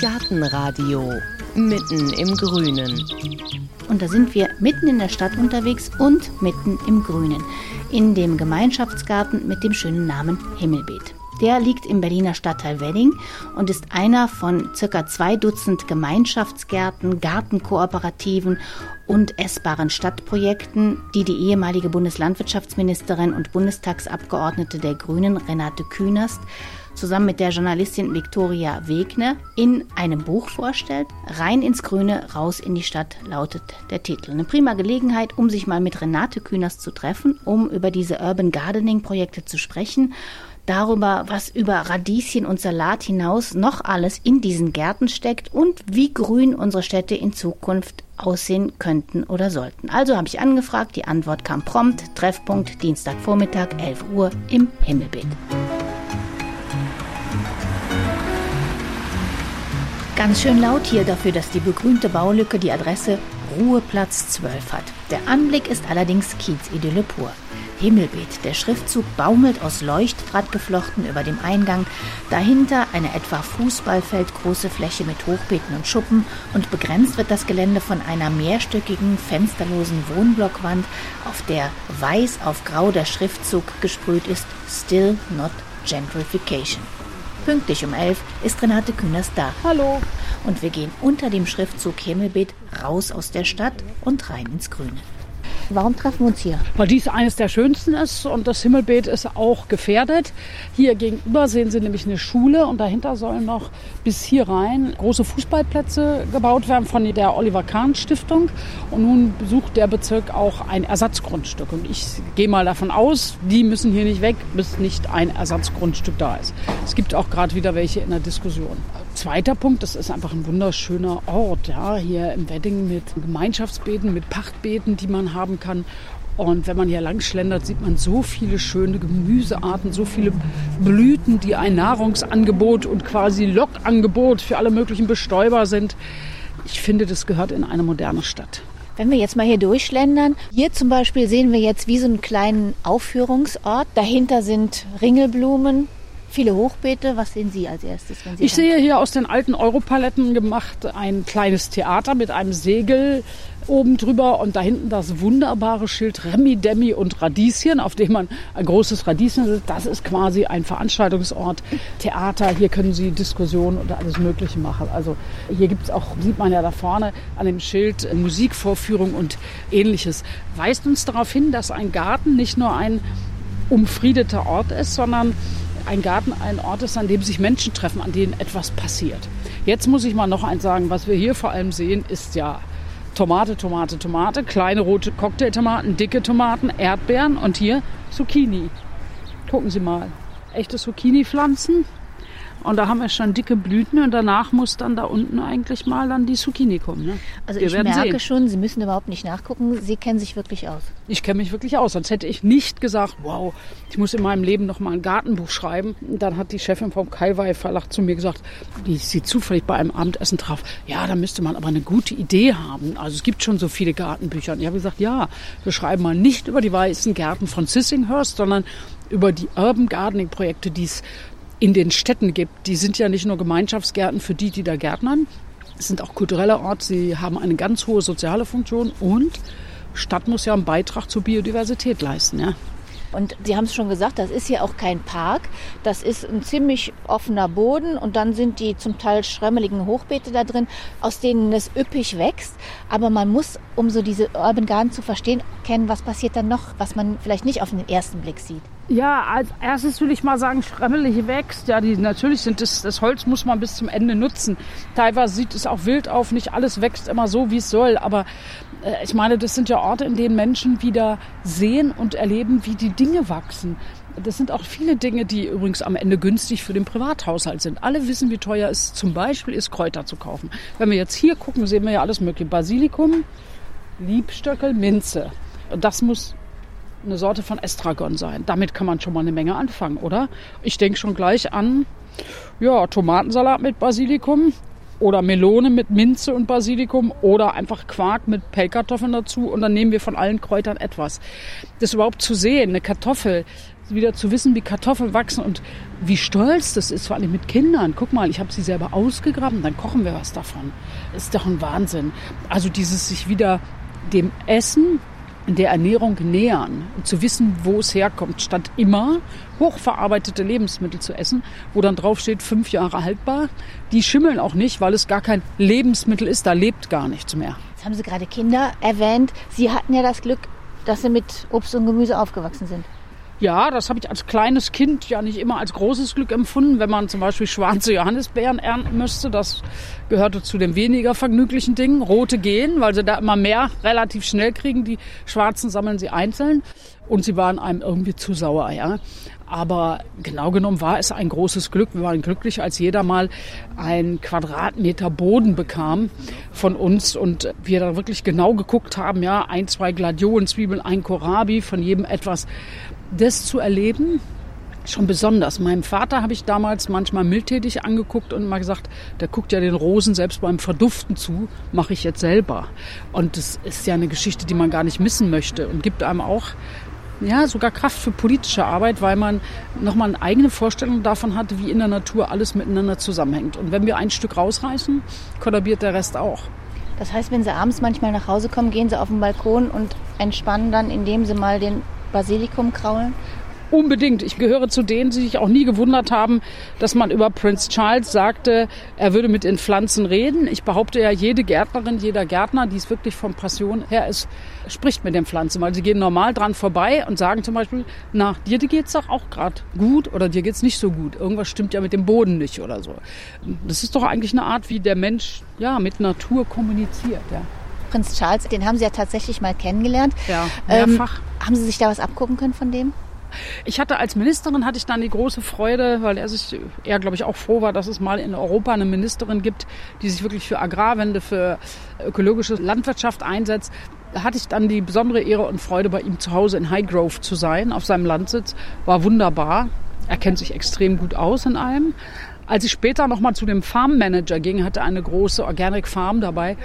Gartenradio mitten im Grünen. Und da sind wir mitten in der Stadt unterwegs und mitten im Grünen. In dem Gemeinschaftsgarten mit dem schönen Namen Himmelbeet. Der liegt im Berliner Stadtteil Wedding und ist einer von circa zwei Dutzend Gemeinschaftsgärten, Gartenkooperativen und essbaren Stadtprojekten, die die ehemalige Bundeslandwirtschaftsministerin und Bundestagsabgeordnete der Grünen Renate Künast zusammen mit der Journalistin Viktoria Wegner in einem Buch vorstellt. Rein ins Grüne, raus in die Stadt lautet der Titel. Eine prima Gelegenheit, um sich mal mit Renate Künast zu treffen, um über diese Urban Gardening Projekte zu sprechen darüber, was über Radieschen und Salat hinaus noch alles in diesen Gärten steckt und wie grün unsere Städte in Zukunft aussehen könnten oder sollten. Also habe ich angefragt, die Antwort kam prompt, Treffpunkt Dienstagvormittag 11 Uhr im Himmelbeet. Ganz schön laut hier dafür, dass die begrünte Baulücke die Adresse Ruheplatz 12 hat. Der Anblick ist allerdings Kiezidylle pur. Himmelbeet. Der Schriftzug baumelt aus Leuchtdraht geflochten über dem Eingang. Dahinter eine etwa Fußballfeldgroße Fläche mit Hochbeeten und Schuppen und begrenzt wird das Gelände von einer mehrstöckigen, fensterlosen Wohnblockwand, auf der weiß auf grau der Schriftzug gesprüht ist Still Not Gentrification. Pünktlich um elf ist Renate Kühners da. Hallo. Und wir gehen unter dem Schriftzug Himmelbeet raus aus der Stadt und rein ins Grüne. Warum treffen wir uns hier? Weil dies eines der schönsten ist und das Himmelbeet ist auch gefährdet. Hier gegenüber sehen Sie nämlich eine Schule und dahinter sollen noch bis hier rein große Fußballplätze gebaut werden von der Oliver Kahn Stiftung. Und nun besucht der Bezirk auch ein Ersatzgrundstück. Und ich gehe mal davon aus, die müssen hier nicht weg, bis nicht ein Ersatzgrundstück da ist. Es gibt auch gerade wieder welche in der Diskussion. Zweiter Punkt, das ist einfach ein wunderschöner Ort, ja, hier im Wedding mit Gemeinschaftsbeeten, mit Pachtbeeten, die man haben kann. Und wenn man hier lang schlendert, sieht man so viele schöne Gemüsearten, so viele Blüten, die ein Nahrungsangebot und quasi Lockangebot für alle möglichen Bestäuber sind. Ich finde, das gehört in eine moderne Stadt. Wenn wir jetzt mal hier durchschlendern, hier zum Beispiel sehen wir jetzt wie so einen kleinen Aufführungsort. Dahinter sind Ringelblumen, viele Hochbeete. Was sehen Sie als erstes? Wenn Sie ich sehe hier aus den alten Europaletten gemacht ein kleines Theater mit einem Segel oben drüber und da hinten das wunderbare Schild Remi, Demi und Radieschen, auf dem man ein großes Radieschen sitzt. Das ist quasi ein Veranstaltungsort, Theater. Hier können Sie Diskussionen oder alles Mögliche machen. Also hier gibt es auch, sieht man ja da vorne an dem Schild, Musikvorführung und ähnliches. Weist uns darauf hin, dass ein Garten nicht nur ein umfriedeter Ort ist, sondern ein Garten ein Ort ist, an dem sich Menschen treffen, an denen etwas passiert. Jetzt muss ich mal noch eins sagen, was wir hier vor allem sehen, ist ja Tomate, Tomate, Tomate, kleine rote Cocktailtomaten, dicke Tomaten, Erdbeeren und hier Zucchini. Gucken Sie mal. Echte Zucchini-Pflanzen und da haben wir schon dicke Blüten und danach muss dann da unten eigentlich mal dann die Zucchini kommen. Ne? Also wir ich merke sehen. schon, Sie müssen überhaupt nicht nachgucken. Sie kennen sich wirklich aus. Ich kenne mich wirklich aus. Sonst hätte ich nicht gesagt, wow, ich muss in meinem Leben noch mal ein Gartenbuch schreiben. Und dann hat die Chefin vom Kaiwei Verlag zu mir gesagt, die sie zufällig bei einem Abendessen traf, ja, da müsste man aber eine gute Idee haben. Also es gibt schon so viele Gartenbücher. Und ich habe gesagt, ja, wir schreiben mal nicht über die weißen Gärten von Sissinghurst, sondern über die Urban Gardening Projekte, die es in den Städten gibt. Die sind ja nicht nur Gemeinschaftsgärten für die, die da gärtnern. Es sind auch kulturelle Orte. Sie haben eine ganz hohe soziale Funktion und Stadt muss ja einen Beitrag zur Biodiversität leisten. Ja. Und Sie haben es schon gesagt, das ist hier auch kein Park. Das ist ein ziemlich offener Boden und dann sind die zum Teil schrömmeligen Hochbeete da drin, aus denen es üppig wächst. Aber man muss, um so diese Urban Garden zu verstehen, kennen, was passiert dann noch, was man vielleicht nicht auf den ersten Blick sieht. Ja, als erstes würde ich mal sagen, schremmelig wächst. Ja, die natürlich sind das, das Holz muss man bis zum Ende nutzen. Teilweise sieht es auch wild auf, nicht alles wächst immer so, wie es soll. Aber äh, ich meine, das sind ja Orte, in denen Menschen wieder sehen und erleben, wie die Dinge wachsen. Das sind auch viele Dinge, die übrigens am Ende günstig für den Privathaushalt sind. Alle wissen, wie teuer es zum Beispiel ist, Kräuter zu kaufen. Wenn wir jetzt hier gucken, sehen wir ja alles mögliche. Basilikum, Liebstöckel, Minze. Das muss eine Sorte von Estragon sein. Damit kann man schon mal eine Menge anfangen, oder? Ich denke schon gleich an ja, Tomatensalat mit Basilikum oder Melone mit Minze und Basilikum oder einfach Quark mit Pellkartoffeln dazu und dann nehmen wir von allen Kräutern etwas. Das überhaupt zu sehen, eine Kartoffel, wieder zu wissen, wie Kartoffeln wachsen und wie stolz das ist, vor allem mit Kindern. Guck mal, ich habe sie selber ausgegraben, dann kochen wir was davon. Ist doch ein Wahnsinn. Also dieses sich wieder dem Essen der Ernährung nähern und zu wissen, wo es herkommt, statt immer hochverarbeitete Lebensmittel zu essen, wo dann drauf steht, fünf Jahre haltbar. Die schimmeln auch nicht, weil es gar kein Lebensmittel ist, da lebt gar nichts mehr. Jetzt haben Sie gerade Kinder erwähnt. Sie hatten ja das Glück, dass Sie mit Obst und Gemüse aufgewachsen sind. Ja, das habe ich als kleines Kind ja nicht immer als großes Glück empfunden, wenn man zum Beispiel schwarze Johannisbeeren ernten müsste. Das gehörte zu den weniger vergnüglichen Dingen. Rote gehen, weil sie da immer mehr relativ schnell kriegen. Die schwarzen sammeln sie einzeln. Und sie waren einem irgendwie zu sauer, ja. Aber genau genommen war es ein großes Glück. Wir waren glücklich, als jeder mal ein Quadratmeter Boden bekam von uns und wir da wirklich genau geguckt haben, ja, ein, zwei Gladiolenzwiebeln, ein Kohlrabi, von jedem etwas das zu erleben, schon besonders. Meinem Vater habe ich damals manchmal mildtätig angeguckt und mal gesagt, der guckt ja den Rosen selbst beim Verduften zu, mache ich jetzt selber. Und das ist ja eine Geschichte, die man gar nicht missen möchte und gibt einem auch ja, sogar Kraft für politische Arbeit, weil man nochmal eine eigene Vorstellung davon hat, wie in der Natur alles miteinander zusammenhängt. Und wenn wir ein Stück rausreißen, kollabiert der Rest auch. Das heißt, wenn Sie abends manchmal nach Hause kommen, gehen Sie auf den Balkon und entspannen dann, indem Sie mal den Basilikum kraulen? Unbedingt. Ich gehöre zu denen, die sich auch nie gewundert haben, dass man über Prince Charles sagte, er würde mit den Pflanzen reden. Ich behaupte ja, jede Gärtnerin, jeder Gärtner, die es wirklich von Passion her ist, spricht mit den Pflanzen, weil sie gehen normal dran vorbei und sagen zum Beispiel, na, dir geht's doch auch gerade gut oder dir geht's nicht so gut. Irgendwas stimmt ja mit dem Boden nicht oder so. Das ist doch eigentlich eine Art, wie der Mensch ja mit Natur kommuniziert. Ja. Prinz Charles, den haben Sie ja tatsächlich mal kennengelernt. Ja, mehrfach. Ähm, haben Sie sich da was abgucken können von dem? Ich hatte als Ministerin hatte ich dann die große Freude, weil er sich, er glaube ich auch froh war, dass es mal in Europa eine Ministerin gibt, die sich wirklich für Agrarwende, für ökologische Landwirtschaft einsetzt. Da hatte ich dann die besondere Ehre und Freude, bei ihm zu Hause in Highgrove zu sein, auf seinem Landsitz. War wunderbar. Er kennt sich extrem gut aus in allem. Als ich später nochmal zu dem Farm Manager ging, hatte eine große Organic Farm dabei,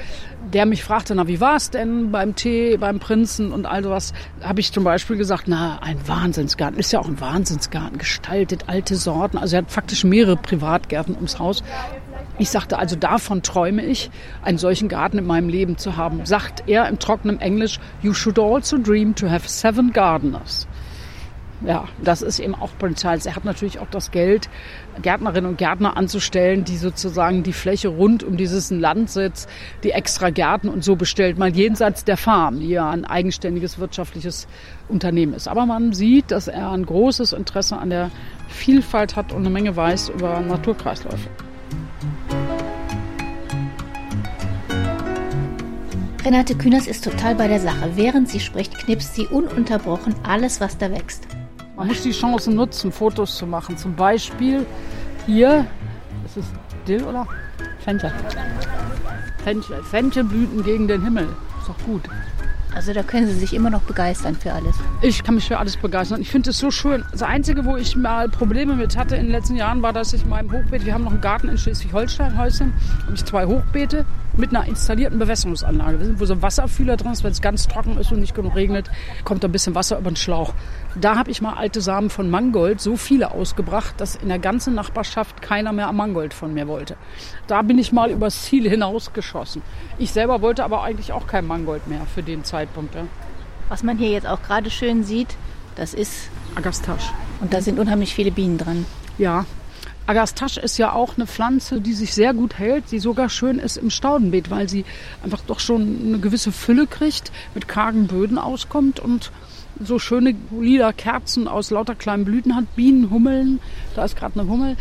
der mich fragte, na, wie war es denn beim Tee, beim Prinzen und all sowas, habe ich zum Beispiel gesagt, na, ein Wahnsinnsgarten, ist ja auch ein Wahnsinnsgarten, gestaltet, alte Sorten, also er hat faktisch mehrere Privatgärten ums Haus. Ich sagte also, davon träume ich, einen solchen Garten in meinem Leben zu haben. Sagt er im trockenen Englisch, you should also dream to have seven gardeners ja, das ist eben auch Charles. Er hat natürlich auch das Geld, Gärtnerinnen und Gärtner anzustellen, die sozusagen die Fläche rund um dieses Landsitz, die extra Gärten und so bestellt, mal jenseits der Farm, die ja ein eigenständiges wirtschaftliches Unternehmen ist. Aber man sieht, dass er ein großes Interesse an der Vielfalt hat und eine Menge weiß über Naturkreisläufe. Renate Kühners ist total bei der Sache. Während sie spricht, knipst sie ununterbrochen alles, was da wächst. Man muss die Chance nutzen, Fotos zu machen. Zum Beispiel hier, ist es Dill oder? Fenchel. Fenchel. Fenchelblüten gegen den Himmel. Ist doch gut. Also da können Sie sich immer noch begeistern für alles. Ich kann mich für alles begeistern. Ich finde es so schön. Das Einzige, wo ich mal Probleme mit hatte in den letzten Jahren, war, dass ich in meinem Hochbeet, wir haben noch einen Garten in Schleswig-Holstein, Häuschen, habe ich zwei Hochbeete mit einer installierten Bewässerungsanlage, wo so ein Wasserfühler drin ist, wenn es ganz trocken ist und nicht genug regnet, kommt da ein bisschen Wasser über den Schlauch. Da habe ich mal alte Samen von Mangold, so viele ausgebracht, dass in der ganzen Nachbarschaft keiner mehr Mangold von mir wollte. Da bin ich mal übers Ziel hinausgeschossen. Ich selber wollte aber eigentlich auch kein Mangold mehr für den Zeitpunkt. Ja. Was man hier jetzt auch gerade schön sieht, das ist Agastache. Und da sind unheimlich viele Bienen dran. Ja, Agastache ist ja auch eine Pflanze, die sich sehr gut hält, die sogar schön ist im Staudenbeet, weil sie einfach doch schon eine gewisse Fülle kriegt, mit kargen Böden auskommt und so schöne lila Kerzen aus lauter kleinen Blüten hat, Bienen, Hummeln, da ist gerade eine Hummel,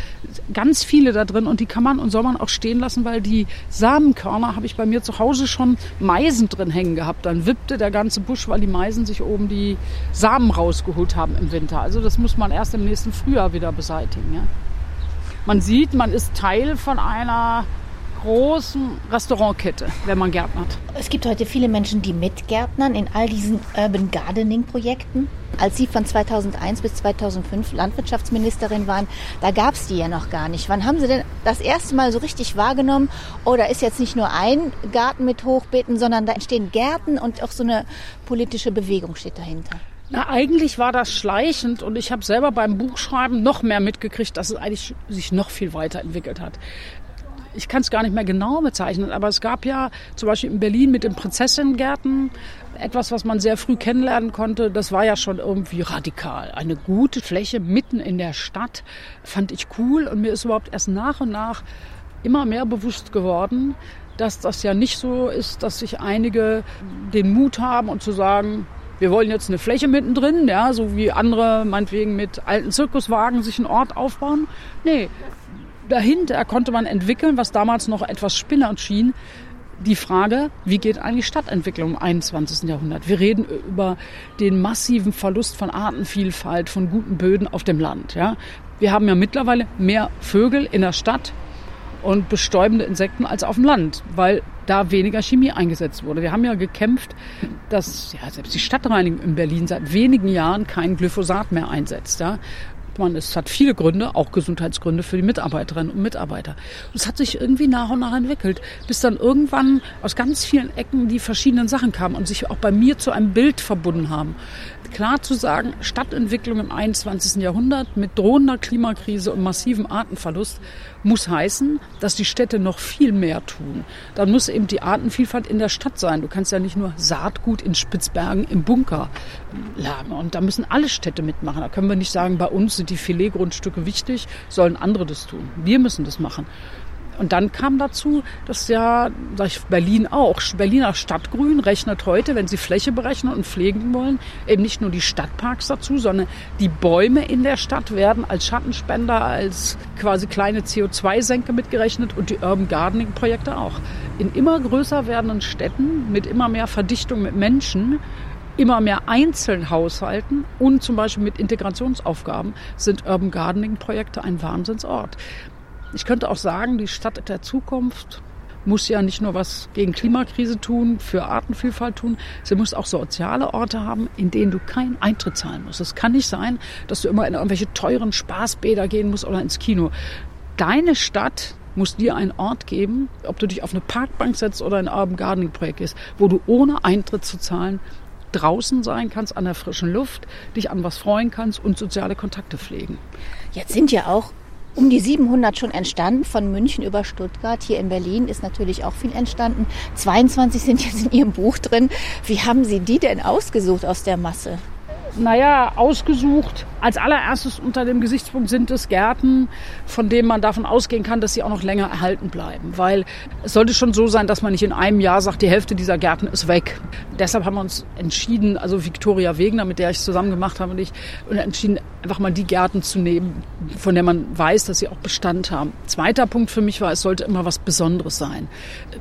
ganz viele da drin und die kann man und soll man auch stehen lassen, weil die Samenkörner habe ich bei mir zu Hause schon Meisen drin hängen gehabt. Dann wippte der ganze Busch, weil die Meisen sich oben die Samen rausgeholt haben im Winter. Also das muss man erst im nächsten Frühjahr wieder beseitigen. Ja. Man sieht, man ist Teil von einer großen Restaurantkette, wenn man gärtnert. Es gibt heute viele Menschen, die mitgärtnern in all diesen Urban Gardening Projekten. Als Sie von 2001 bis 2005 Landwirtschaftsministerin waren, da gab es die ja noch gar nicht. Wann haben Sie denn das erste Mal so richtig wahrgenommen? Oder oh, ist jetzt nicht nur ein Garten mit Hochbeeten, sondern da entstehen Gärten und auch so eine politische Bewegung steht dahinter? Na, eigentlich war das schleichend und ich habe selber beim Buchschreiben noch mehr mitgekriegt, dass es eigentlich sich noch viel weiterentwickelt hat. Ich kann es gar nicht mehr genau bezeichnen, aber es gab ja zum Beispiel in Berlin mit den Prinzessinnengärten etwas, was man sehr früh kennenlernen konnte. Das war ja schon irgendwie radikal. Eine gute Fläche mitten in der Stadt fand ich cool und mir ist überhaupt erst nach und nach immer mehr bewusst geworden, dass das ja nicht so ist, dass sich einige den Mut haben und zu sagen, wir wollen jetzt eine Fläche mittendrin, ja, so wie andere meinetwegen mit alten Zirkuswagen sich einen Ort aufbauen. Nee, dahinter konnte man entwickeln, was damals noch etwas spinnernd schien, die Frage, wie geht eigentlich Stadtentwicklung im 21. Jahrhundert? Wir reden über den massiven Verlust von Artenvielfalt, von guten Böden auf dem Land. Ja? Wir haben ja mittlerweile mehr Vögel in der Stadt und bestäubende Insekten als auf dem Land, weil da weniger Chemie eingesetzt wurde. Wir haben ja gekämpft, dass ja, selbst die Stadtreinigung in Berlin seit wenigen Jahren kein Glyphosat mehr einsetzt. Ja man, es hat viele Gründe, auch Gesundheitsgründe für die Mitarbeiterinnen und Mitarbeiter. Es hat sich irgendwie nach und nach entwickelt, bis dann irgendwann aus ganz vielen Ecken die verschiedenen Sachen kamen und sich auch bei mir zu einem Bild verbunden haben. Klar zu sagen, Stadtentwicklung im 21. Jahrhundert mit drohender Klimakrise und massivem Artenverlust muss heißen, dass die Städte noch viel mehr tun. Dann muss eben die Artenvielfalt in der Stadt sein. Du kannst ja nicht nur Saatgut in Spitzbergen im Bunker lagern. Und da müssen alle Städte mitmachen. Da können wir nicht sagen, bei uns sind die Filetgrundstücke wichtig, sollen andere das tun. Wir müssen das machen. Und dann kam dazu, dass ja, sag ich, Berlin auch, Berliner Stadtgrün rechnet heute, wenn sie Fläche berechnen und pflegen wollen, eben nicht nur die Stadtparks dazu, sondern die Bäume in der Stadt werden als Schattenspender, als quasi kleine CO2-Senke mitgerechnet und die Urban Gardening Projekte auch. In immer größer werdenden Städten mit immer mehr Verdichtung mit Menschen immer mehr Einzelhaushalten und zum Beispiel mit Integrationsaufgaben sind Urban Gardening Projekte ein Wahnsinnsort. Ich könnte auch sagen, die Stadt der Zukunft muss ja nicht nur was gegen Klimakrise tun, für Artenvielfalt tun, sie muss auch soziale Orte haben, in denen du keinen Eintritt zahlen musst. Es kann nicht sein, dass du immer in irgendwelche teuren Spaßbäder gehen musst oder ins Kino. Deine Stadt muss dir einen Ort geben, ob du dich auf eine Parkbank setzt oder ein Urban Gardening Projekt gehst, wo du ohne Eintritt zu zahlen draußen sein kannst, an der frischen Luft, dich an was freuen kannst und soziale Kontakte pflegen. Jetzt sind ja auch um die 700 schon entstanden, von München über Stuttgart. Hier in Berlin ist natürlich auch viel entstanden. 22 sind jetzt in Ihrem Buch drin. Wie haben Sie die denn ausgesucht aus der Masse? Naja, ausgesucht. Als allererstes unter dem Gesichtspunkt sind es Gärten, von denen man davon ausgehen kann, dass sie auch noch länger erhalten bleiben. Weil es sollte schon so sein, dass man nicht in einem Jahr sagt, die Hälfte dieser Gärten ist weg. Deshalb haben wir uns entschieden, also Viktoria Wegner, mit der ich zusammen gemacht habe, und ich, entschieden, einfach mal die Gärten zu nehmen, von der man weiß, dass sie auch Bestand haben. Zweiter Punkt für mich war, es sollte immer was Besonderes sein.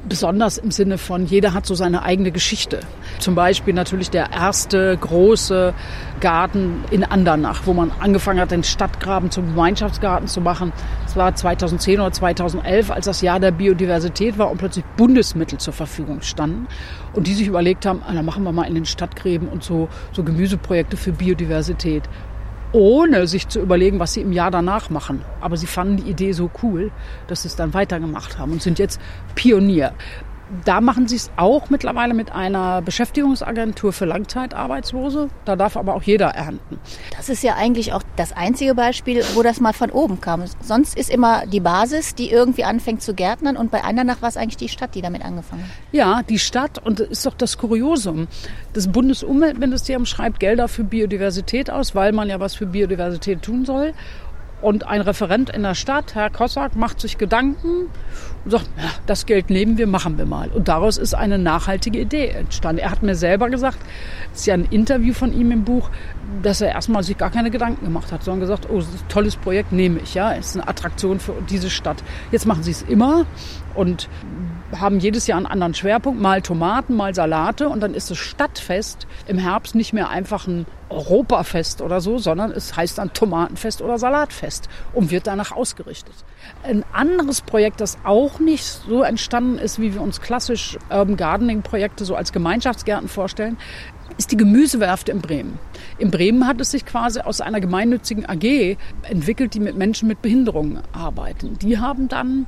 Besonders im Sinne von, jeder hat so seine eigene Geschichte. Zum Beispiel natürlich der erste große Garten in Andernach, wo man angefangen hat, den Stadtgraben zum Gemeinschaftsgarten zu machen. Es war 2010 oder 2011, als das Jahr der Biodiversität war und plötzlich Bundesmittel zur Verfügung standen. Und die sich überlegt haben, ah, dann machen wir mal in den Stadtgräben und so, so Gemüseprojekte für Biodiversität ohne sich zu überlegen, was sie im Jahr danach machen. Aber sie fanden die Idee so cool, dass sie es dann weitergemacht haben und sind jetzt Pionier. Da machen sie es auch mittlerweile mit einer Beschäftigungsagentur für Langzeitarbeitslose. Da darf aber auch jeder ernten. Das ist ja eigentlich auch das einzige Beispiel, wo das mal von oben kam. Sonst ist immer die Basis, die irgendwie anfängt zu gärtnern. Und bei Andernach war es eigentlich die Stadt, die damit angefangen hat. Ja, die Stadt. Und das ist doch das Kuriosum. Das Bundesumweltministerium schreibt Gelder für Biodiversität aus, weil man ja was für Biodiversität tun soll. Und ein Referent in der Stadt, Herr Kossack, macht sich Gedanken und sagt, ja, das Geld nehmen wir, machen wir mal. Und daraus ist eine nachhaltige Idee entstanden. Er hat mir selber gesagt, es ist ja ein Interview von ihm im Buch, dass er erstmal sich gar keine Gedanken gemacht hat, sondern gesagt, oh, tolles Projekt, nehme ich, ja, es ist eine Attraktion für diese Stadt. Jetzt machen sie es immer und haben jedes Jahr einen anderen Schwerpunkt, mal Tomaten, mal Salate und dann ist das Stadtfest im Herbst nicht mehr einfach ein Europafest oder so, sondern es heißt dann Tomatenfest oder Salatfest und wird danach ausgerichtet. Ein anderes Projekt, das auch nicht so entstanden ist, wie wir uns klassisch Urban Gardening Projekte so als Gemeinschaftsgärten vorstellen, ist die Gemüsewerft in Bremen. In Bremen hat es sich quasi aus einer gemeinnützigen AG entwickelt, die mit Menschen mit Behinderungen arbeiten. Die haben dann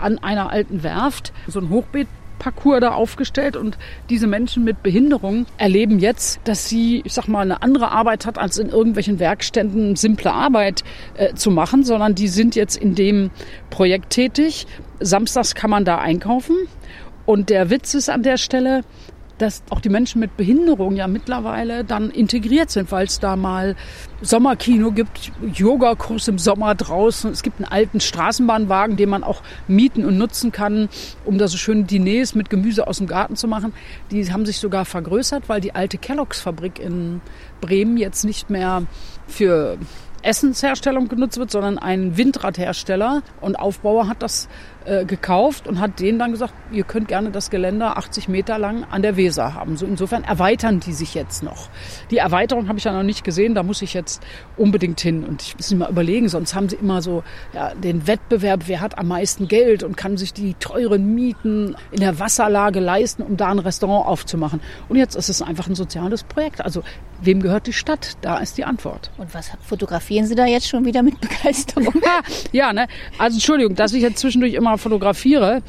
an einer alten Werft so ein Hochbeet Parcours da aufgestellt und diese Menschen mit Behinderung erleben jetzt, dass sie, ich sag mal, eine andere Arbeit hat, als in irgendwelchen Werkstätten simple Arbeit äh, zu machen, sondern die sind jetzt in dem Projekt tätig. Samstags kann man da einkaufen. Und der Witz ist an der Stelle, dass auch die Menschen mit Behinderung ja mittlerweile dann integriert sind, weil es da mal Sommerkino gibt, Yogakurs im Sommer draußen. Es gibt einen alten Straßenbahnwagen, den man auch mieten und nutzen kann, um da so schöne Diners mit Gemüse aus dem Garten zu machen. Die haben sich sogar vergrößert, weil die alte Kelloggs Fabrik in Bremen jetzt nicht mehr für Essensherstellung genutzt wird, sondern ein Windradhersteller und Aufbauer hat das äh, gekauft und hat denen dann gesagt, ihr könnt gerne das Geländer 80 Meter lang an der Weser haben. So insofern erweitern die sich jetzt noch. Die Erweiterung habe ich ja noch nicht gesehen, da muss ich jetzt unbedingt hin und ich muss mir mal überlegen, sonst haben sie immer so ja, den Wettbewerb, wer hat am meisten Geld und kann sich die teuren Mieten in der Wasserlage leisten, um da ein Restaurant aufzumachen. Und jetzt ist es einfach ein soziales Projekt. Also wem gehört die Stadt? Da ist die Antwort. Und was fotografieren Sie da jetzt schon wieder mit Begeisterung? ja, ne? Also Entschuldigung, dass ich jetzt zwischendurch immer fotografiere,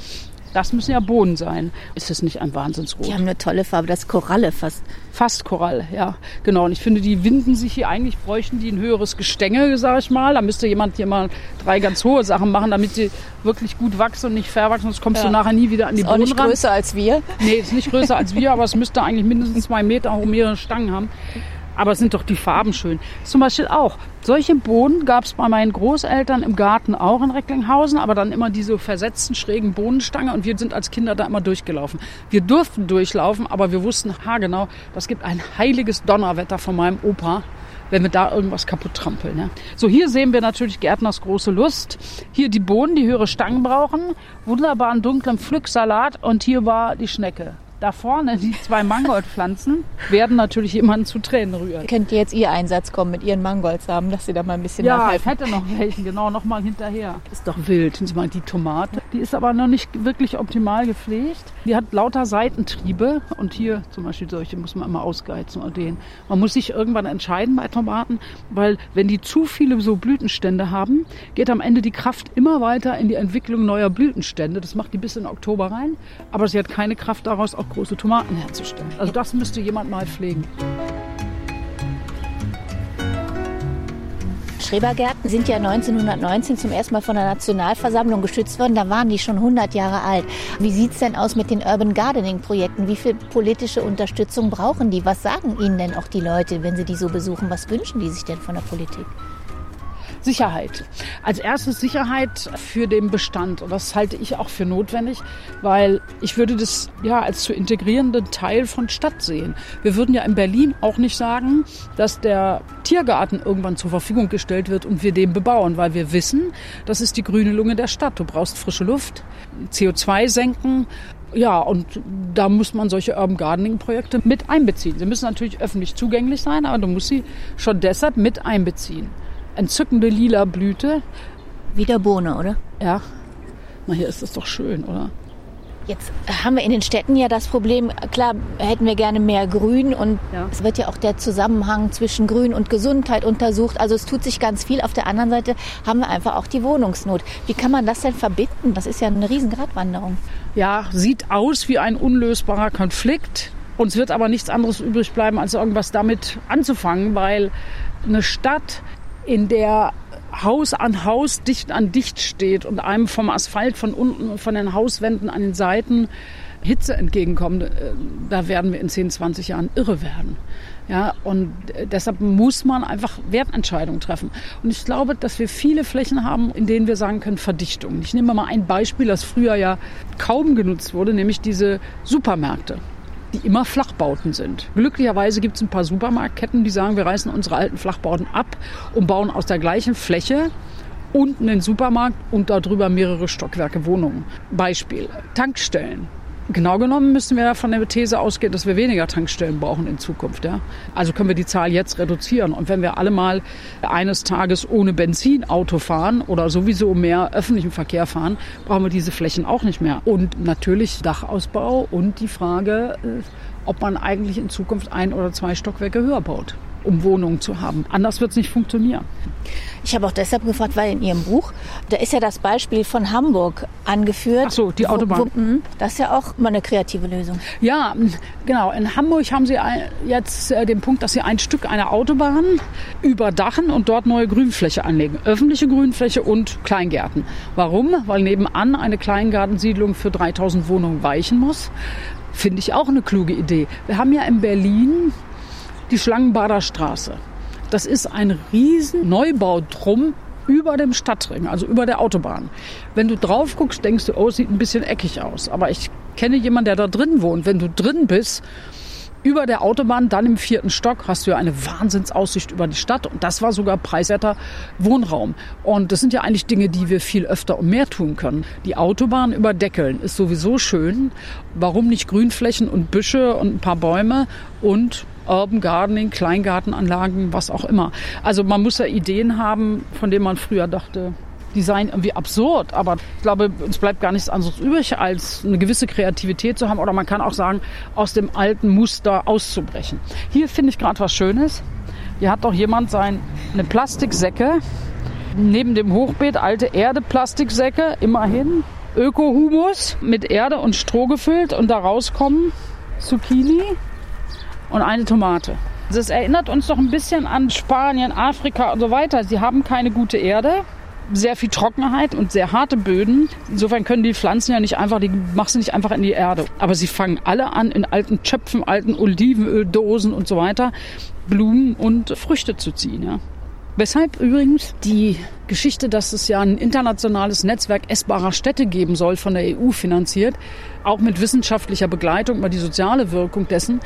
das müssen ja Bohnen sein. Ist das nicht ein Wahnsinnsrot? Die haben eine tolle Farbe, das Koralle fast. Fast Korall, ja. Genau. Und ich finde, die winden sich hier eigentlich, bräuchten die ein höheres Gestänge, sage ich mal. Da müsste jemand hier mal drei ganz hohe Sachen machen, damit sie wirklich gut wachsen und nicht verwachsen. Sonst kommst ja. du nachher nie wieder an die ist Bohnen auch nicht ran. größer als wir? Nee, ist nicht größer als wir, aber es müsste eigentlich mindestens zwei Meter hoch mehrere Stangen haben. Aber sind doch die Farben schön. Zum Beispiel auch. Solche Bohnen gab es bei meinen Großeltern im Garten auch in Recklinghausen, aber dann immer diese versetzten, schrägen Bohnenstange und wir sind als Kinder da immer durchgelaufen. Wir durften durchlaufen, aber wir wussten haargenau, das gibt ein heiliges Donnerwetter von meinem Opa wenn wir da irgendwas kaputt trampeln. Ja. So, hier sehen wir natürlich Gärtners große Lust. Hier die Bohnen, die höhere Stangen brauchen. Wunderbaren dunklen Pflücksalat und hier war die Schnecke da vorne, die zwei Mangoldpflanzen, werden natürlich jemanden zu Tränen rühren. Könnt ihr jetzt Ihr Einsatz kommen mit Ihren Mangolds-Samen, dass Sie da mal ein bisschen ja, nachhelfen? Ja, ich hätte noch welchen, genau, noch mal hinterher. Ist doch wild. Sie mal, die Tomate, die ist aber noch nicht wirklich optimal gepflegt. Die hat lauter Seitentriebe und hier zum Beispiel solche muss man immer ausgeizen oder den. Man muss sich irgendwann entscheiden bei Tomaten, weil wenn die zu viele so Blütenstände haben, geht am Ende die Kraft immer weiter in die Entwicklung neuer Blütenstände. Das macht die bis in Oktober rein, aber sie hat keine Kraft daraus, auch große Tomaten herzustellen. Also das müsste jemand mal pflegen. Schrebergärten sind ja 1919 zum ersten Mal von der Nationalversammlung geschützt worden. Da waren die schon 100 Jahre alt. Wie sieht es denn aus mit den Urban Gardening-Projekten? Wie viel politische Unterstützung brauchen die? Was sagen Ihnen denn auch die Leute, wenn Sie die so besuchen? Was wünschen die sich denn von der Politik? Sicherheit. Als erstes Sicherheit für den Bestand. Und das halte ich auch für notwendig, weil ich würde das ja als zu integrierenden Teil von Stadt sehen. Wir würden ja in Berlin auch nicht sagen, dass der Tiergarten irgendwann zur Verfügung gestellt wird und wir den bebauen, weil wir wissen, das ist die grüne Lunge der Stadt. Du brauchst frische Luft, CO2 senken, ja, und da muss man solche Urban Gardening Projekte mit einbeziehen. Sie müssen natürlich öffentlich zugänglich sein, aber du musst sie schon deshalb mit einbeziehen entzückende lila Blüte. Wie der Bohne, oder? Ja. Na, hier ist es doch schön, oder? Jetzt haben wir in den Städten ja das Problem, klar hätten wir gerne mehr Grün und ja. es wird ja auch der Zusammenhang zwischen Grün und Gesundheit untersucht. Also es tut sich ganz viel. Auf der anderen Seite haben wir einfach auch die Wohnungsnot. Wie kann man das denn verbinden? Das ist ja eine Riesengratwanderung. Ja, sieht aus wie ein unlösbarer Konflikt. Uns wird aber nichts anderes übrig bleiben, als irgendwas damit anzufangen, weil eine Stadt in der Haus an Haus, dicht an dicht steht und einem vom Asphalt von unten und von den Hauswänden an den Seiten Hitze entgegenkommt, äh, da werden wir in 10, 20 Jahren irre werden. Ja, und äh, deshalb muss man einfach Wertentscheidungen treffen. Und ich glaube, dass wir viele Flächen haben, in denen wir sagen können, Verdichtung. Ich nehme mal ein Beispiel, das früher ja kaum genutzt wurde, nämlich diese Supermärkte die immer Flachbauten sind. Glücklicherweise gibt es ein paar Supermarktketten, die sagen, wir reißen unsere alten Flachbauten ab und bauen aus der gleichen Fläche unten den Supermarkt und darüber mehrere Stockwerke Wohnungen. Beispiel Tankstellen. Genau genommen müssen wir von der These ausgehen, dass wir weniger Tankstellen brauchen in Zukunft. Ja? Also können wir die Zahl jetzt reduzieren. Und wenn wir alle mal eines Tages ohne Benzinauto fahren oder sowieso mehr öffentlichen Verkehr fahren, brauchen wir diese Flächen auch nicht mehr. Und natürlich Dachausbau und die Frage, äh, ob man eigentlich in Zukunft ein oder zwei Stockwerke höher baut. Um Wohnungen zu haben. Anders wird es nicht funktionieren. Ich habe auch deshalb gefragt, weil in Ihrem Buch, da ist ja das Beispiel von Hamburg angeführt. Ach so, die Autobahn. Wo, wo, hm, das ist ja auch mal eine kreative Lösung. Ja, genau. In Hamburg haben Sie jetzt äh, den Punkt, dass Sie ein Stück einer Autobahn überdachen und dort neue Grünfläche anlegen. Öffentliche Grünfläche und Kleingärten. Warum? Weil nebenan eine Kleingartensiedlung für 3000 Wohnungen weichen muss. Finde ich auch eine kluge Idee. Wir haben ja in Berlin die Schlangenbader Straße. Das ist ein riesen Neubau drum über dem Stadtring, also über der Autobahn. Wenn du drauf guckst, denkst du, oh, sieht ein bisschen eckig aus. Aber ich kenne jemanden, der da drin wohnt. Wenn du drin bist, über der Autobahn, dann im vierten Stock, hast du ja eine Wahnsinnsaussicht über die Stadt. Und das war sogar preiswerter Wohnraum. Und das sind ja eigentlich Dinge, die wir viel öfter und mehr tun können. Die Autobahn überdeckeln ist sowieso schön. Warum nicht Grünflächen und Büsche und ein paar Bäume und Urban Gardening, Kleingartenanlagen, was auch immer. Also man muss ja Ideen haben, von denen man früher dachte, die seien irgendwie absurd. Aber ich glaube, uns bleibt gar nichts anderes übrig, als eine gewisse Kreativität zu haben. Oder man kann auch sagen, aus dem alten Muster auszubrechen. Hier finde ich gerade was Schönes. Hier hat doch jemand seine Plastiksäcke neben dem Hochbeet, alte Erde, Plastiksäcke, immerhin. Ökohumus mit Erde und Stroh gefüllt und da rauskommen Zucchini, und eine Tomate. Das erinnert uns doch ein bisschen an Spanien, Afrika und so weiter. Sie haben keine gute Erde, sehr viel Trockenheit und sehr harte Böden. Insofern können die Pflanzen ja nicht einfach, die machst du nicht einfach in die Erde. Aber sie fangen alle an, in alten Töpfen, alten Olivenöldosen und so weiter Blumen und Früchte zu ziehen. Ja. Weshalb übrigens die Geschichte, dass es ja ein internationales Netzwerk essbarer Städte geben soll, von der EU finanziert, auch mit wissenschaftlicher Begleitung über die soziale Wirkung dessen.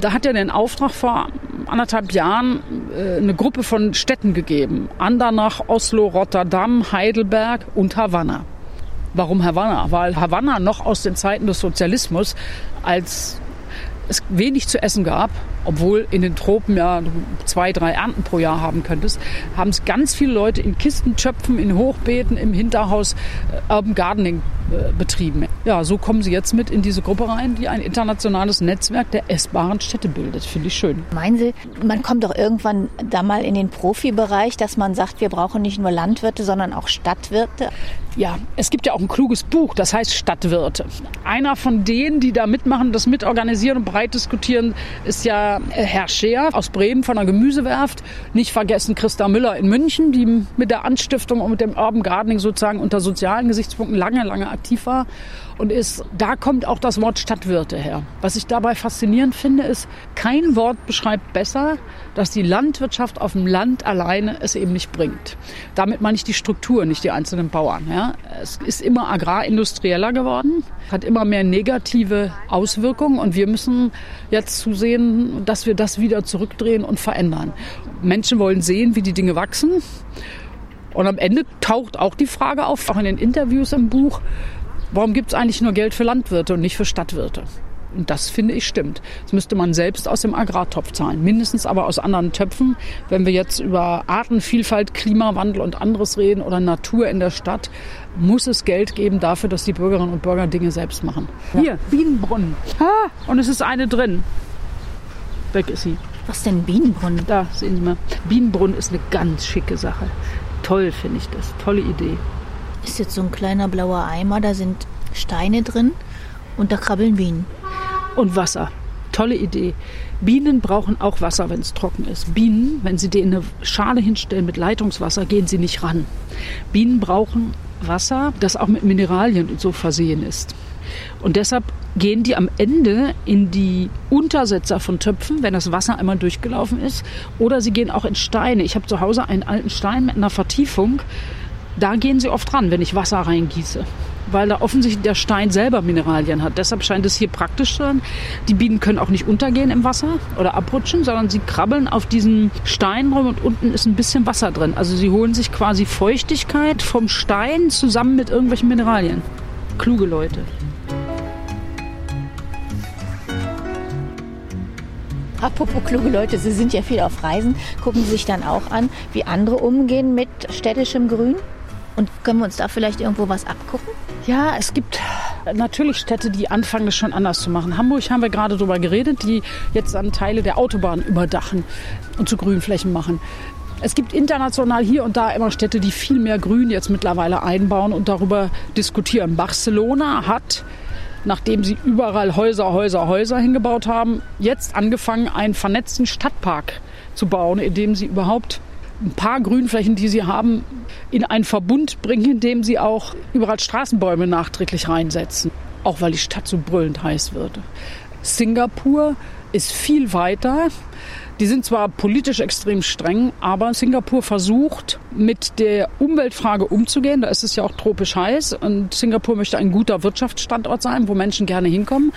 Da hat er den Auftrag vor anderthalb Jahren äh, eine Gruppe von Städten gegeben. Andernach, Oslo, Rotterdam, Heidelberg und Havanna. Warum Havanna? Weil Havanna noch aus den Zeiten des Sozialismus als es wenig zu essen gab, obwohl in den Tropen ja zwei, drei Ernten pro Jahr haben könntest, haben es ganz viele Leute in Kistentöpfen, in Hochbeeten, im Hinterhaus äh, Urban Gardening äh, betrieben. Ja, so kommen sie jetzt mit in diese Gruppe rein, die ein internationales Netzwerk der essbaren Städte bildet. Finde ich schön. Meinen Sie, man kommt doch irgendwann da mal in den Profibereich, dass man sagt, wir brauchen nicht nur Landwirte, sondern auch Stadtwirte? Ja, es gibt ja auch ein kluges Buch, das heißt Stadtwirte. Einer von denen, die da mitmachen, das mitorganisieren und breit diskutieren, ist ja Herr Scheer aus Bremen von der Gemüsewerft. Nicht vergessen Christa Müller in München, die mit der Anstiftung und mit dem Urban Gardening sozusagen unter sozialen Gesichtspunkten lange, lange aktiv war und ist, da kommt auch das Wort Stadtwirte her. Was ich dabei faszinierend finde, ist, kein Wort beschreibt besser, dass die Landwirtschaft auf dem Land alleine es eben nicht bringt. Damit meine ich die Struktur, nicht die einzelnen Bauern. Ja. Es ist immer agrarindustrieller geworden, hat immer mehr negative Auswirkungen und wir müssen jetzt zusehen, dass wir das wieder zurückdrehen und verändern. Menschen wollen sehen, wie die Dinge wachsen. Und am Ende taucht auch die Frage auf, auch in den Interviews im Buch, Warum gibt es eigentlich nur Geld für Landwirte und nicht für Stadtwirte? Und das finde ich stimmt. Das müsste man selbst aus dem Agrartopf zahlen, mindestens aber aus anderen Töpfen. Wenn wir jetzt über Artenvielfalt, Klimawandel und anderes reden oder Natur in der Stadt, muss es Geld geben dafür, dass die Bürgerinnen und Bürger Dinge selbst machen. Ja. Hier, Bienenbrunnen. Ah, und es ist eine drin. Weg ist sie. Was denn Bienenbrunnen? Da sehen Sie mal. Bienenbrunnen ist eine ganz schicke Sache. Toll finde ich das. Tolle Idee ist jetzt so ein kleiner blauer Eimer, da sind Steine drin und da krabbeln Bienen. Und Wasser. Tolle Idee. Bienen brauchen auch Wasser, wenn es trocken ist. Bienen, wenn Sie die in eine Schale hinstellen mit Leitungswasser, gehen sie nicht ran. Bienen brauchen Wasser, das auch mit Mineralien und so versehen ist. Und deshalb gehen die am Ende in die Untersetzer von Töpfen, wenn das Wasser einmal durchgelaufen ist. Oder sie gehen auch in Steine. Ich habe zu Hause einen alten Stein mit einer Vertiefung. Da gehen sie oft ran, wenn ich Wasser reingieße weil da offensichtlich der Stein selber Mineralien hat. Deshalb scheint es hier praktisch zu sein. Die Bienen können auch nicht untergehen im Wasser oder abrutschen, sondern sie krabbeln auf diesen Stein rum und unten ist ein bisschen Wasser drin. Also sie holen sich quasi Feuchtigkeit vom Stein zusammen mit irgendwelchen Mineralien. Kluge Leute. Apropos kluge Leute, Sie sind ja viel auf Reisen. Gucken Sie sich dann auch an, wie andere umgehen mit städtischem Grün? Und können wir uns da vielleicht irgendwo was abgucken? Ja, es gibt natürlich Städte, die anfangen, das schon anders zu machen. Hamburg haben wir gerade darüber geredet, die jetzt dann Teile der Autobahn überdachen und zu Grünflächen machen. Es gibt international hier und da immer Städte, die viel mehr Grün jetzt mittlerweile einbauen und darüber diskutieren. Barcelona hat, nachdem sie überall Häuser, Häuser, Häuser hingebaut haben, jetzt angefangen, einen vernetzten Stadtpark zu bauen, indem sie überhaupt ein paar Grünflächen, die sie haben, in einen Verbund bringen, indem sie auch überall Straßenbäume nachträglich reinsetzen. Auch weil die Stadt so brüllend heiß wird. Singapur ist viel weiter. Die sind zwar politisch extrem streng, aber Singapur versucht, mit der Umweltfrage umzugehen. Da ist es ja auch tropisch heiß und Singapur möchte ein guter Wirtschaftsstandort sein, wo Menschen gerne hinkommen.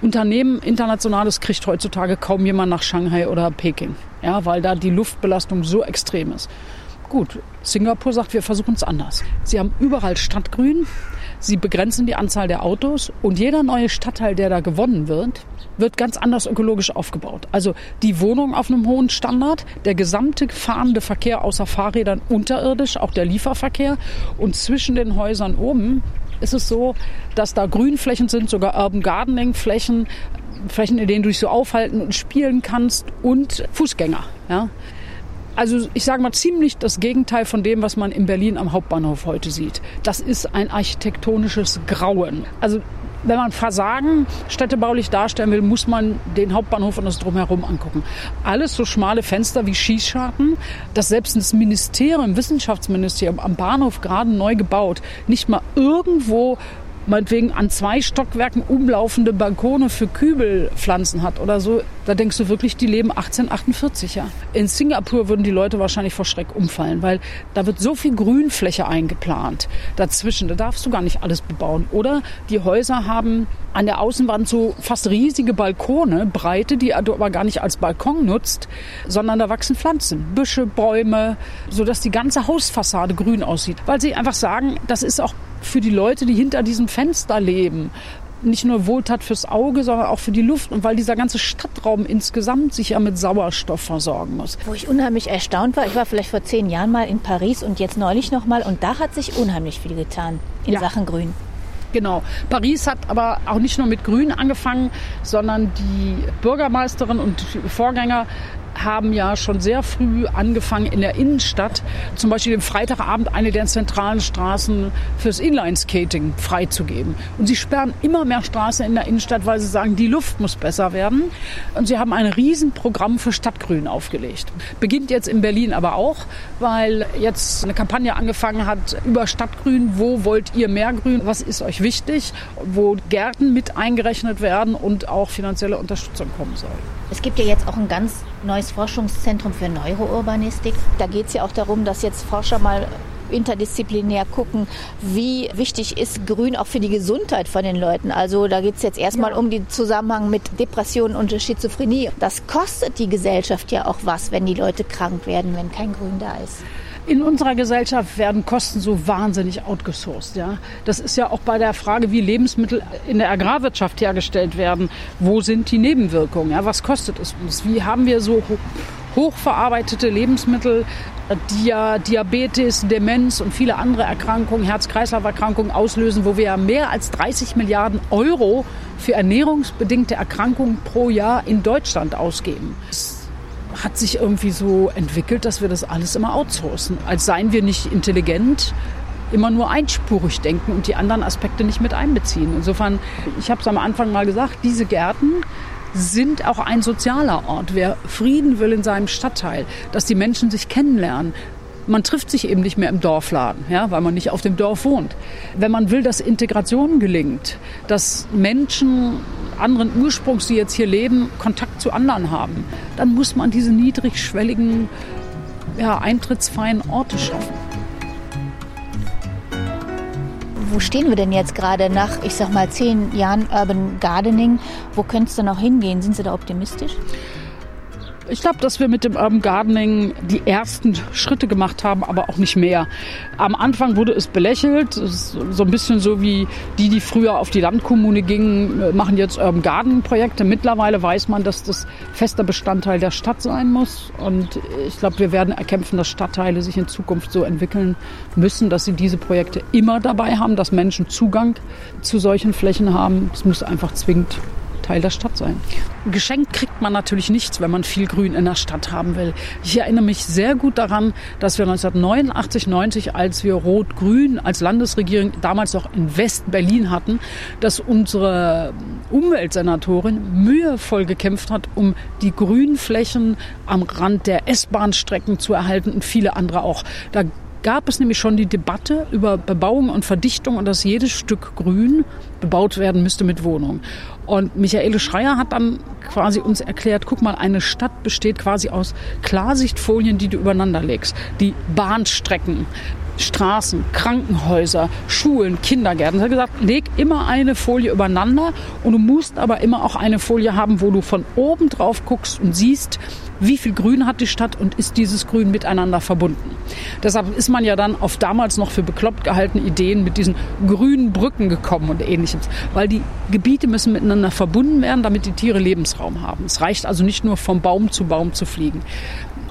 Unternehmen internationales kriegt heutzutage kaum jemand nach Shanghai oder Peking, ja, weil da die Luftbelastung so extrem ist. Gut, Singapur sagt, wir versuchen es anders. Sie haben überall Stadtgrün, sie begrenzen die Anzahl der Autos und jeder neue Stadtteil, der da gewonnen wird, wird ganz anders ökologisch aufgebaut. Also die Wohnung auf einem hohen Standard, der gesamte fahrende Verkehr außer Fahrrädern unterirdisch, auch der Lieferverkehr und zwischen den Häusern oben ist es so, dass da Grünflächen sind, sogar Urban Gardening Flächen, Flächen, in denen du dich so aufhalten und spielen kannst und Fußgänger. Ja. Also ich sage mal ziemlich das Gegenteil von dem, was man in Berlin am Hauptbahnhof heute sieht. Das ist ein architektonisches Grauen. Also wenn man Versagen städtebaulich darstellen will, muss man den Hauptbahnhof und das Drumherum angucken. Alles so schmale Fenster wie Schießscharten, dass selbst das Ministerium, Wissenschaftsministerium am Bahnhof gerade neu gebaut, nicht mal irgendwo meinetwegen an zwei Stockwerken umlaufende Balkone für Kübelpflanzen hat oder so, da denkst du wirklich, die leben 1848, ja. In Singapur würden die Leute wahrscheinlich vor Schreck umfallen, weil da wird so viel Grünfläche eingeplant dazwischen. Da darfst du gar nicht alles bebauen. Oder die Häuser haben an der Außenwand so fast riesige Balkone, breite, die du aber gar nicht als Balkon nutzt, sondern da wachsen Pflanzen, Büsche, Bäume, sodass die ganze Hausfassade grün aussieht. Weil sie einfach sagen, das ist auch für die Leute, die hinter diesem Fenster leben, nicht nur Wohltat fürs Auge, sondern auch für die Luft und weil dieser ganze Stadtraum insgesamt sich ja mit Sauerstoff versorgen muss. Wo ich unheimlich erstaunt war, ich war vielleicht vor zehn Jahren mal in Paris und jetzt neulich nochmal und da hat sich unheimlich viel getan in ja. Sachen Grün. Genau. Paris hat aber auch nicht nur mit Grün angefangen, sondern die Bürgermeisterin und Vorgänger haben ja schon sehr früh angefangen in der Innenstadt, zum Beispiel den Freitagabend eine der zentralen Straßen fürs Inline-Skating freizugeben. Und sie sperren immer mehr Straßen in der Innenstadt, weil sie sagen, die Luft muss besser werden. Und sie haben ein Riesenprogramm für Stadtgrün aufgelegt. Beginnt jetzt in Berlin aber auch, weil jetzt eine Kampagne angefangen hat über Stadtgrün. Wo wollt ihr mehr Grün? Was ist euch wichtig? Wo Gärten mit eingerechnet werden und auch finanzielle Unterstützung kommen soll. Es gibt ja jetzt auch ein ganz neues Forschungszentrum für Neurourbanistik. Da geht es ja auch darum, dass jetzt Forscher mal interdisziplinär gucken, wie wichtig ist Grün auch für die Gesundheit von den Leuten. Also da geht es jetzt erstmal ja. um den Zusammenhang mit Depressionen und Schizophrenie. Das kostet die Gesellschaft ja auch was, wenn die Leute krank werden, wenn kein Grün da ist. In unserer Gesellschaft werden Kosten so wahnsinnig outgesourced. Ja? Das ist ja auch bei der Frage, wie Lebensmittel in der Agrarwirtschaft hergestellt werden. Wo sind die Nebenwirkungen? Ja? Was kostet es uns? Wie haben wir so hochverarbeitete Lebensmittel, die ja Diabetes, Demenz und viele andere Erkrankungen, Herz-Kreislauf-Erkrankungen auslösen, wo wir ja mehr als 30 Milliarden Euro für ernährungsbedingte Erkrankungen pro Jahr in Deutschland ausgeben. Das hat sich irgendwie so entwickelt, dass wir das alles immer outsourcen. Als seien wir nicht intelligent, immer nur einspurig denken und die anderen Aspekte nicht mit einbeziehen. Insofern, ich habe es am Anfang mal gesagt, diese Gärten sind auch ein sozialer Ort. Wer Frieden will in seinem Stadtteil, dass die Menschen sich kennenlernen, man trifft sich eben nicht mehr im Dorfladen, ja, weil man nicht auf dem Dorf wohnt. Wenn man will, dass Integration gelingt, dass Menschen anderen Ursprungs, die jetzt hier leben, Kontakt zu anderen haben, dann muss man diese niedrigschwelligen, ja, eintrittsfreien Orte schaffen. Wo stehen wir denn jetzt gerade nach, ich sag mal, zehn Jahren Urban Gardening? Wo könnte es denn noch hingehen? Sind Sie da optimistisch? Ich glaube, dass wir mit dem Urban Gardening die ersten Schritte gemacht haben, aber auch nicht mehr. Am Anfang wurde es belächelt, so ein bisschen so wie die, die früher auf die Landkommune gingen, äh, machen jetzt Urban Gardening Projekte. Mittlerweile weiß man, dass das fester Bestandteil der Stadt sein muss. Und ich glaube, wir werden erkämpfen, dass Stadtteile sich in Zukunft so entwickeln müssen, dass sie diese Projekte immer dabei haben, dass Menschen Zugang zu solchen Flächen haben. Es muss einfach zwingend Teil der Stadt sein. Geschenkt kriegt man natürlich nichts, wenn man viel Grün in der Stadt haben will. Ich erinnere mich sehr gut daran, dass wir 1989, 90, als wir Rot-Grün als Landesregierung damals noch in West-Berlin hatten, dass unsere Umweltsenatorin mühevoll gekämpft hat, um die Grünflächen am Rand der S-Bahn-Strecken zu erhalten und viele andere auch. Da gab es nämlich schon die Debatte über Bebauung und Verdichtung und dass jedes Stück Grün bebaut werden müsste mit Wohnungen. Und Michaele Schreier hat dann quasi uns erklärt, guck mal, eine Stadt besteht quasi aus Klarsichtfolien, die du übereinander legst. Die Bahnstrecken, Straßen, Krankenhäuser, Schulen, Kindergärten. Er hat gesagt, leg immer eine Folie übereinander und du musst aber immer auch eine Folie haben, wo du von oben drauf guckst und siehst, wie viel Grün hat die Stadt und ist dieses Grün miteinander verbunden. Deshalb ist man ja dann auf damals noch für bekloppt gehaltene Ideen mit diesen grünen Brücken gekommen und ähnlichem, weil die Gebiete müssen miteinander verbunden werden, damit die Tiere Lebensraum haben. Es reicht also nicht nur vom Baum zu Baum zu fliegen.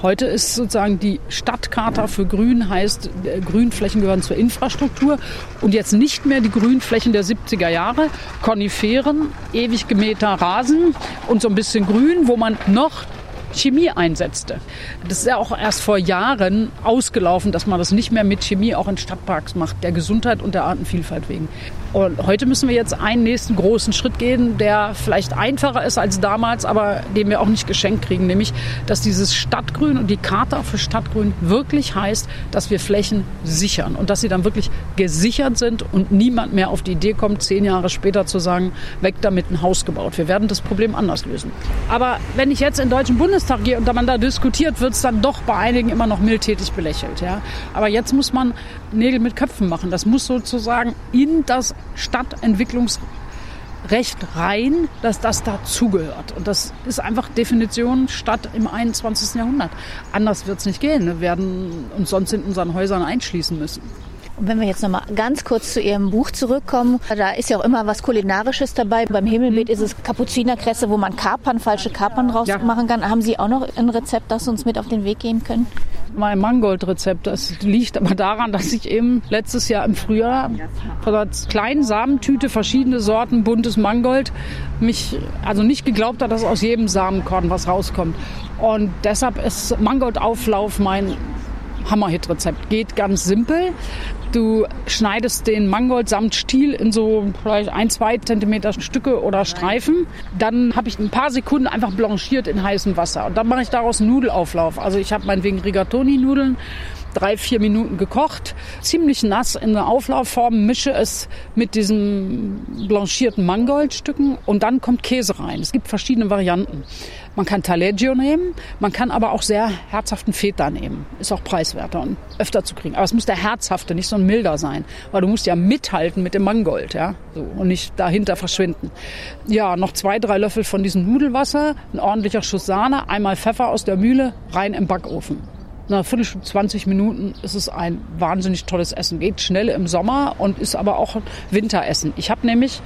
Heute ist sozusagen die Stadtkarte für Grün heißt, äh, Grünflächen gehören zur Infrastruktur und jetzt nicht mehr die Grünflächen der 70er Jahre, Koniferen, ewig gemähter Rasen und so ein bisschen Grün, wo man noch Chemie einsetzte. Das ist ja auch erst vor Jahren ausgelaufen, dass man das nicht mehr mit Chemie auch in Stadtparks macht, der Gesundheit und der Artenvielfalt wegen. Und heute müssen wir jetzt einen nächsten großen Schritt gehen, der vielleicht einfacher ist als damals, aber den wir auch nicht geschenkt kriegen, nämlich, dass dieses Stadtgrün und die Charta für Stadtgrün wirklich heißt, dass wir Flächen sichern und dass sie dann wirklich gesichert sind und niemand mehr auf die Idee kommt, zehn Jahre später zu sagen, weg damit ein Haus gebaut. Wir werden das Problem anders lösen. Aber wenn ich jetzt in den Deutschen Bundestag gehe und man da diskutiert, wird es dann doch bei einigen immer noch mildtätig belächelt. Ja? Aber jetzt muss man Nägel mit Köpfen machen. Das muss sozusagen in das Stadtentwicklungsrecht rein, dass das dazugehört. Und das ist einfach Definition Stadt im 21. Jahrhundert. Anders wird es nicht gehen. Wir werden uns sonst in unseren Häusern einschließen müssen. Und wenn wir jetzt noch mal ganz kurz zu Ihrem Buch zurückkommen, da ist ja auch immer was Kulinarisches dabei. Beim Himmelbeet ist es Kapuzinerkresse, wo man Kapern, falsche Kapern draus ja. machen kann. Haben Sie auch noch ein Rezept, das Sie uns mit auf den Weg geben können? Mein Mangold-Rezept, das liegt aber daran, dass ich eben letztes Jahr im Frühjahr von einer kleinen Samentüte verschiedene Sorten buntes Mangold mich also nicht geglaubt hat, dass aus jedem Samenkorn was rauskommt. Und deshalb ist Mangoldauflauf mein Hammerhit-Rezept. Geht ganz simpel. Du schneidest den Mangold samt Stiel in so vielleicht ein, zwei Zentimeter Stücke oder Streifen. Dann habe ich ein paar Sekunden einfach blanchiert in heißem Wasser. Und dann mache ich daraus Nudelauflauf. Also ich habe meinetwegen Rigatoni-Nudeln drei, vier Minuten gekocht, ziemlich nass in der Auflaufform, mische es mit diesen blanchierten Mangoldstücken und dann kommt Käse rein. Es gibt verschiedene Varianten. Man kann Taleggio nehmen, man kann aber auch sehr herzhaften Feta nehmen. Ist auch preiswerter und öfter zu kriegen. Aber es muss der herzhafte, nicht so ein milder sein, weil du musst ja mithalten mit dem Mangold, ja, so, und nicht dahinter verschwinden. Ja, noch zwei, drei Löffel von diesem Nudelwasser, ein ordentlicher Schuss Sahne, einmal Pfeffer aus der Mühle, rein im Backofen. Nach Viertelstunde, 20 Minuten ist es ein wahnsinnig tolles Essen. Geht schnell im Sommer und ist aber auch Winteressen. Ich habe nämlich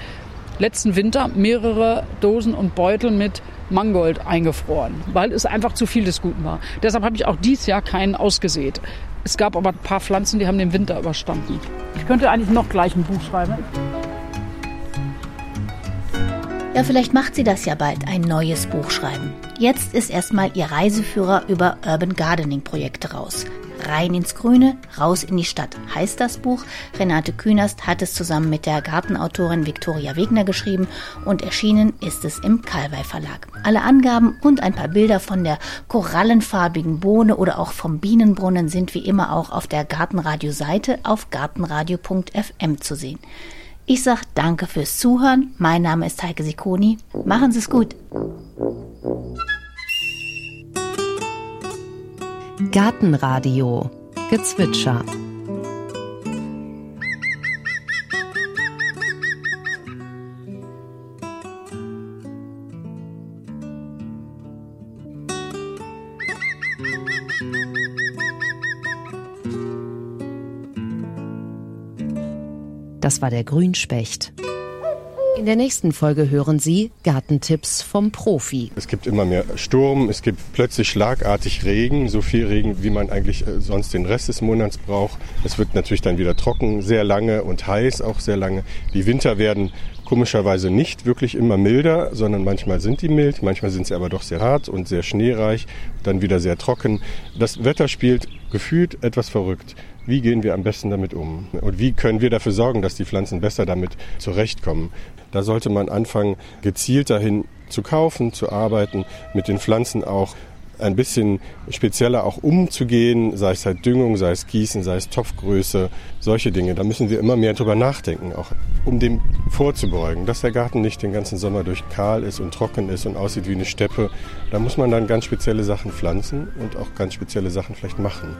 letzten Winter mehrere Dosen und Beutel mit Mangold eingefroren, weil es einfach zu viel des Guten war. Deshalb habe ich auch dieses Jahr keinen ausgesät. Es gab aber ein paar Pflanzen, die haben den Winter überstanden. Ich könnte eigentlich noch gleich ein Buch schreiben. Ja, vielleicht macht sie das ja bald, ein neues Buch schreiben. Jetzt ist erstmal ihr Reiseführer über Urban Gardening Projekte raus. Rein ins Grüne, raus in die Stadt heißt das Buch. Renate Künast hat es zusammen mit der Gartenautorin Viktoria Wegner geschrieben und erschienen ist es im Kalwei Verlag. Alle Angaben und ein paar Bilder von der korallenfarbigen Bohne oder auch vom Bienenbrunnen sind wie immer auch auf der Gartenradio-Seite auf gartenradio.fm zu sehen. Ich sage danke fürs Zuhören. Mein Name ist Heike Sikoni. Machen Sie es gut. Gartenradio Gezwitscher Das war der Grünspecht. In der nächsten Folge hören Sie Gartentipps vom Profi. Es gibt immer mehr Sturm, es gibt plötzlich schlagartig Regen, so viel Regen, wie man eigentlich äh, sonst den Rest des Monats braucht. Es wird natürlich dann wieder trocken, sehr lange und heiß auch sehr lange. Die Winter werden komischerweise nicht wirklich immer milder, sondern manchmal sind die mild, manchmal sind sie aber doch sehr hart und sehr schneereich, dann wieder sehr trocken. Das Wetter spielt gefühlt etwas verrückt. Wie gehen wir am besten damit um? Und wie können wir dafür sorgen, dass die Pflanzen besser damit zurechtkommen? Da sollte man anfangen, gezielt dahin zu kaufen, zu arbeiten, mit den Pflanzen auch ein bisschen spezieller auch umzugehen, sei es halt Düngung, sei es Gießen, sei es Topfgröße, solche Dinge. Da müssen wir immer mehr drüber nachdenken, auch um dem vorzubeugen, dass der Garten nicht den ganzen Sommer durch kahl ist und trocken ist und aussieht wie eine Steppe. Da muss man dann ganz spezielle Sachen pflanzen und auch ganz spezielle Sachen vielleicht machen.